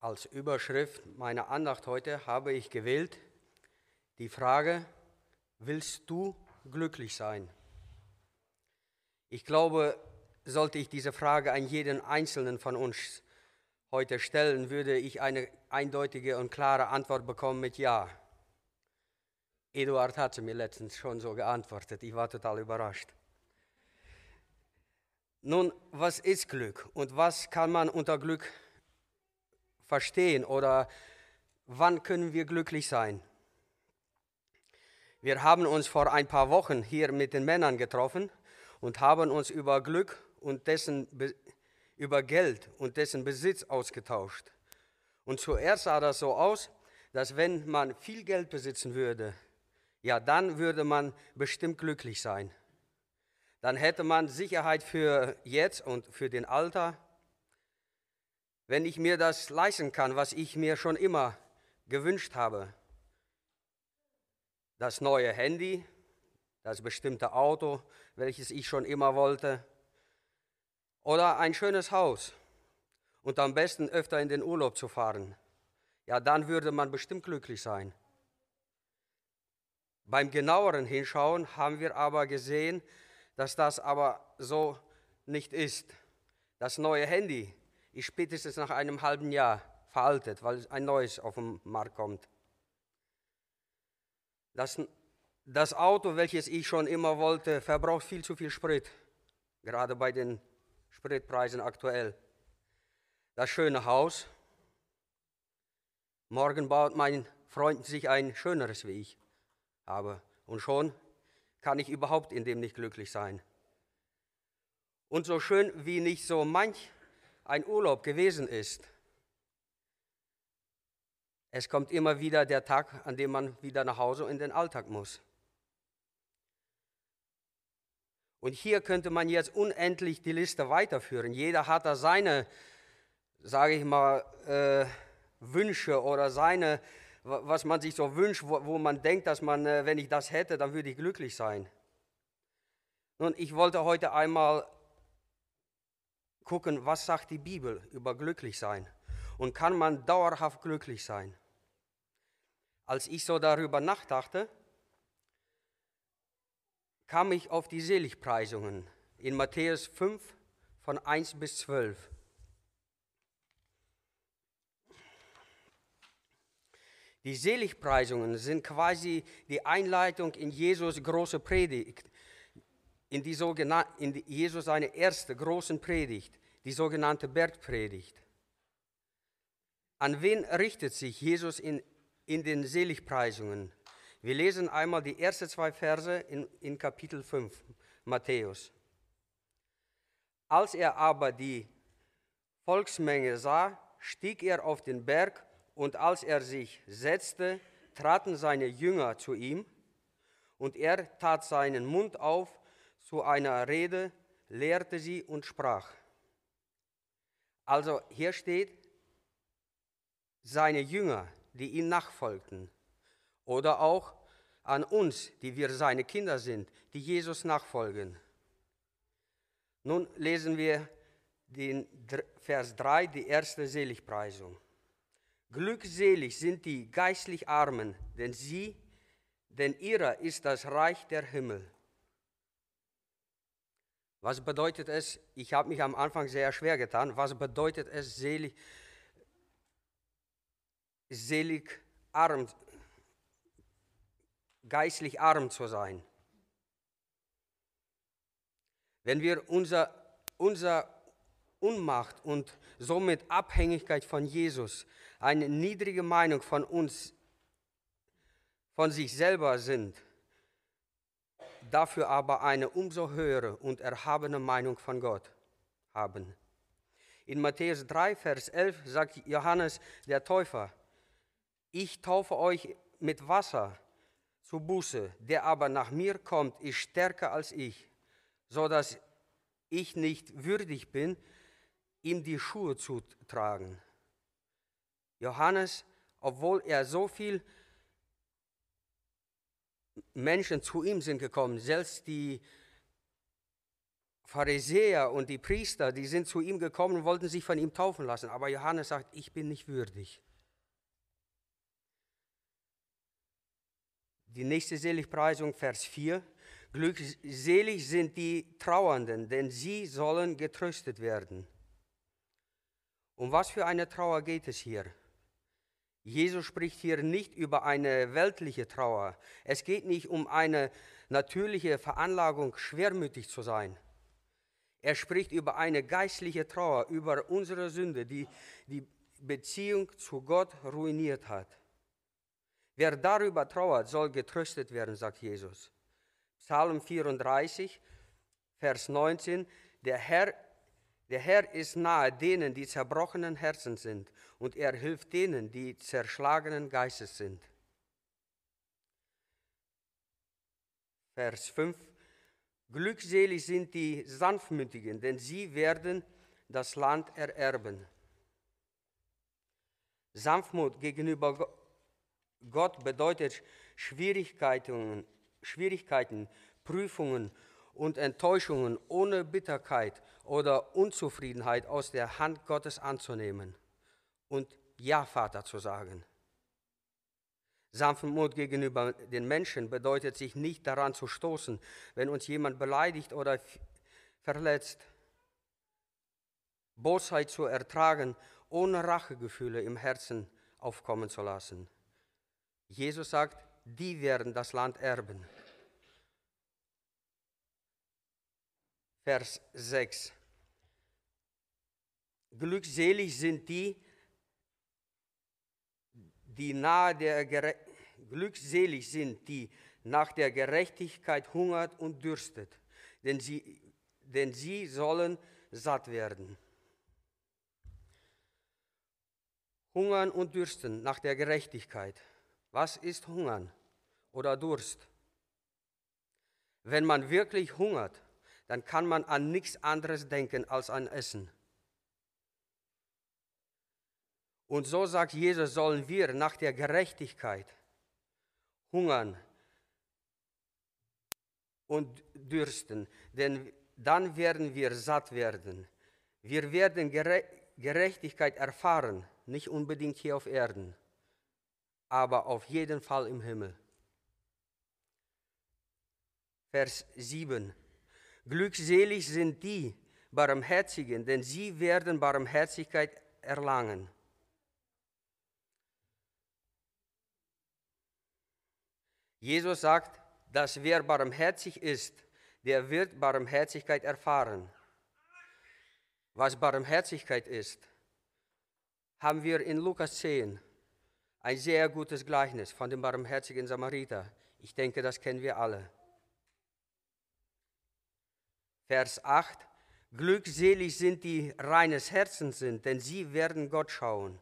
Als Überschrift meiner Andacht heute habe ich gewählt die Frage, willst du glücklich sein? Ich glaube, sollte ich diese Frage an jeden Einzelnen von uns heute stellen, würde ich eine eindeutige und klare Antwort bekommen mit Ja. Eduard hatte mir letztens schon so geantwortet, ich war total überrascht. Nun, was ist Glück und was kann man unter Glück verstehen oder wann können wir glücklich sein? Wir haben uns vor ein paar Wochen hier mit den Männern getroffen und haben uns über Glück und dessen über Geld und dessen Besitz ausgetauscht. Und zuerst sah das so aus, dass wenn man viel Geld besitzen würde, ja, dann würde man bestimmt glücklich sein. Dann hätte man Sicherheit für jetzt und für den Alter. Wenn ich mir das leisten kann, was ich mir schon immer gewünscht habe, das neue Handy, das bestimmte Auto, welches ich schon immer wollte, oder ein schönes Haus und am besten öfter in den Urlaub zu fahren, ja, dann würde man bestimmt glücklich sein. Beim genaueren Hinschauen haben wir aber gesehen, dass das aber so nicht ist. Das neue Handy ist spätestens nach einem halben Jahr veraltet, weil ein neues auf den Markt kommt. Das, das Auto, welches ich schon immer wollte, verbraucht viel zu viel Sprit, gerade bei den Spritpreisen aktuell. Das schöne Haus. Morgen baut mein Freund sich ein schöneres wie ich habe. Und schon kann ich überhaupt in dem nicht glücklich sein. Und so schön wie nicht so manch ein Urlaub gewesen ist, es kommt immer wieder der Tag, an dem man wieder nach Hause in den Alltag muss. Und hier könnte man jetzt unendlich die Liste weiterführen. Jeder hat da seine, sage ich mal, äh, Wünsche oder seine was man sich so wünscht, wo, wo man denkt, dass man, äh, wenn ich das hätte, dann würde ich glücklich sein. Nun, ich wollte heute einmal gucken, was sagt die Bibel über glücklich sein und kann man dauerhaft glücklich sein. Als ich so darüber nachdachte, kam ich auf die Seligpreisungen in Matthäus 5 von 1 bis 12. Die Seligpreisungen sind quasi die Einleitung in Jesus große Predigt, in, die in die, Jesus seine erste große Predigt, die sogenannte Bergpredigt. An wen richtet sich Jesus in, in den Seligpreisungen? Wir lesen einmal die ersten zwei Verse in, in Kapitel 5, Matthäus. Als er aber die Volksmenge sah, stieg er auf den Berg und als er sich setzte, traten seine Jünger zu ihm, und er tat seinen Mund auf zu einer Rede, lehrte sie und sprach. Also hier steht, seine Jünger, die ihm nachfolgten, oder auch an uns, die wir seine Kinder sind, die Jesus nachfolgen. Nun lesen wir den Vers 3, die erste Seligpreisung. Glückselig sind die geistlich Armen, denn sie, denn ihrer ist das Reich der Himmel. Was bedeutet es? Ich habe mich am Anfang sehr schwer getan. Was bedeutet es, selig, selig arm, geistlich arm zu sein? Wenn wir unser, unser Unmacht und somit Abhängigkeit von Jesus eine niedrige Meinung von uns, von sich selber sind, dafür aber eine umso höhere und erhabene Meinung von Gott haben. In Matthäus 3, Vers 11 sagt Johannes der Täufer, ich taufe euch mit Wasser zu Buße, der aber nach mir kommt, ist stärker als ich, so dass ich nicht würdig bin, ihm die Schuhe zu tragen. Johannes, obwohl er so viel Menschen zu ihm sind gekommen, selbst die Pharisäer und die Priester, die sind zu ihm gekommen und wollten sich von ihm taufen lassen. Aber Johannes sagt, ich bin nicht würdig. Die nächste Seligpreisung, Vers 4. Glückselig sind die Trauernden, denn sie sollen getröstet werden. Um was für eine Trauer geht es hier? Jesus spricht hier nicht über eine weltliche Trauer. Es geht nicht um eine natürliche Veranlagung, schwermütig zu sein. Er spricht über eine geistliche Trauer, über unsere Sünde, die die Beziehung zu Gott ruiniert hat. Wer darüber trauert, soll getröstet werden, sagt Jesus. Psalm 34, Vers 19. Der Herr, der Herr ist nahe denen, die zerbrochenen Herzen sind, und er hilft denen, die zerschlagenen Geistes sind. Vers 5. Glückselig sind die Sanftmütigen, denn sie werden das Land ererben. Sanftmut gegenüber Gott bedeutet Schwierigkeiten, Schwierigkeiten, Prüfungen und Enttäuschungen ohne Bitterkeit oder Unzufriedenheit aus der Hand Gottes anzunehmen und Ja, Vater zu sagen. Sanftmut gegenüber den Menschen bedeutet sich nicht daran zu stoßen, wenn uns jemand beleidigt oder verletzt. Bosheit zu ertragen, ohne Rachegefühle im Herzen aufkommen zu lassen. Jesus sagt, die werden das Land erben. Vers 6. Glückselig sind die, die nahe der Gere glückselig sind, die nach der Gerechtigkeit hungert und dürstet, denn sie, denn sie sollen satt werden. Hungern und dürsten nach der Gerechtigkeit. Was ist Hungern oder Durst? Wenn man wirklich hungert, dann kann man an nichts anderes denken als an Essen. Und so sagt Jesus, sollen wir nach der Gerechtigkeit hungern und dürsten, denn dann werden wir satt werden. Wir werden Gerechtigkeit erfahren, nicht unbedingt hier auf Erden aber auf jeden Fall im Himmel. Vers 7. Glückselig sind die Barmherzigen, denn sie werden Barmherzigkeit erlangen. Jesus sagt, dass wer barmherzig ist, der wird Barmherzigkeit erfahren. Was Barmherzigkeit ist, haben wir in Lukas 10. Ein sehr gutes Gleichnis von dem barmherzigen Samariter. Ich denke, das kennen wir alle. Vers 8. Glückselig sind die reines Herzens sind, denn sie werden Gott schauen.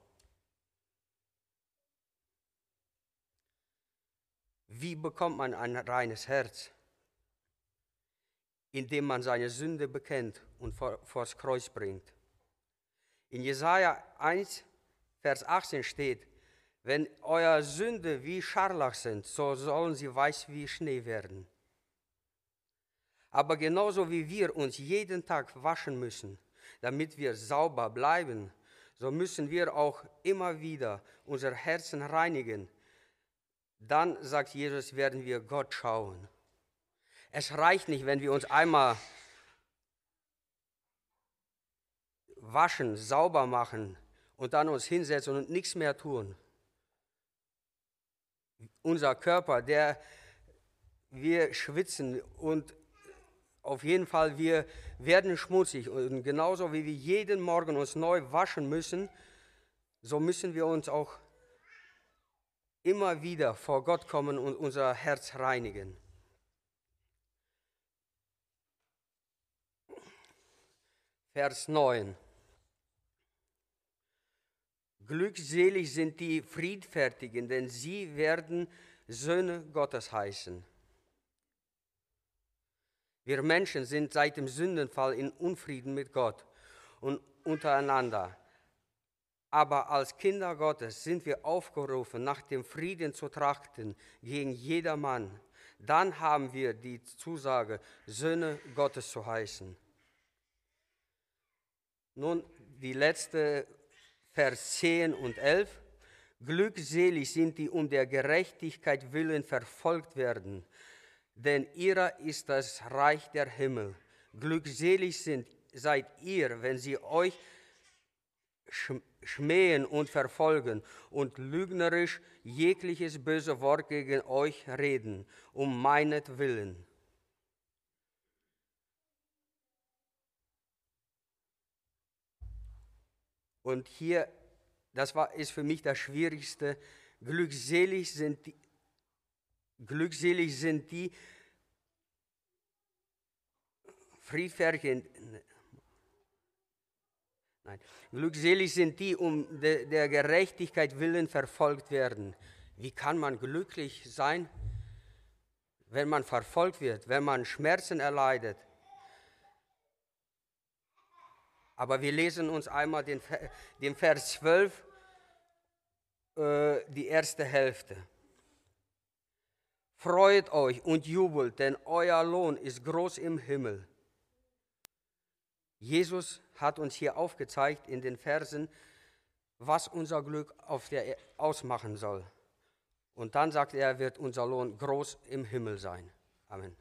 Wie bekommt man ein reines Herz? Indem man seine Sünde bekennt und vor, vors Kreuz bringt. In Jesaja 1, Vers 18 steht, wenn eure Sünde wie Scharlach sind, so sollen sie weiß wie Schnee werden. Aber genauso wie wir uns jeden Tag waschen müssen, damit wir sauber bleiben, so müssen wir auch immer wieder unser Herzen reinigen. Dann, sagt Jesus, werden wir Gott schauen. Es reicht nicht, wenn wir uns einmal waschen, sauber machen und dann uns hinsetzen und nichts mehr tun unser Körper, der wir schwitzen und auf jeden Fall wir werden schmutzig und genauso wie wir jeden Morgen uns neu waschen müssen, so müssen wir uns auch immer wieder vor Gott kommen und unser Herz reinigen. Vers 9. Glückselig sind die Friedfertigen, denn sie werden Söhne Gottes heißen. Wir Menschen sind seit dem Sündenfall in Unfrieden mit Gott und untereinander. Aber als Kinder Gottes sind wir aufgerufen, nach dem Frieden zu trachten gegen jedermann. Dann haben wir die Zusage, Söhne Gottes zu heißen. Nun die letzte Vers 10 und 11. Glückselig sind die um der Gerechtigkeit willen verfolgt werden, denn ihrer ist das Reich der Himmel. Glückselig sind, seid ihr, wenn sie euch schmähen und verfolgen und lügnerisch jegliches böse Wort gegen euch reden, um meinetwillen. Und hier, das war, ist für mich das Schwierigste, glückselig sind die, glückselig sind die friedfertigen, nein, glückselig sind die, um de, der Gerechtigkeit willen verfolgt werden. Wie kann man glücklich sein, wenn man verfolgt wird, wenn man Schmerzen erleidet, Aber wir lesen uns einmal den, den Vers 12, äh, die erste Hälfte. Freut euch und jubelt, denn euer Lohn ist groß im Himmel. Jesus hat uns hier aufgezeigt in den Versen, was unser Glück auf der e-, ausmachen soll. Und dann sagt er, wird unser Lohn groß im Himmel sein. Amen.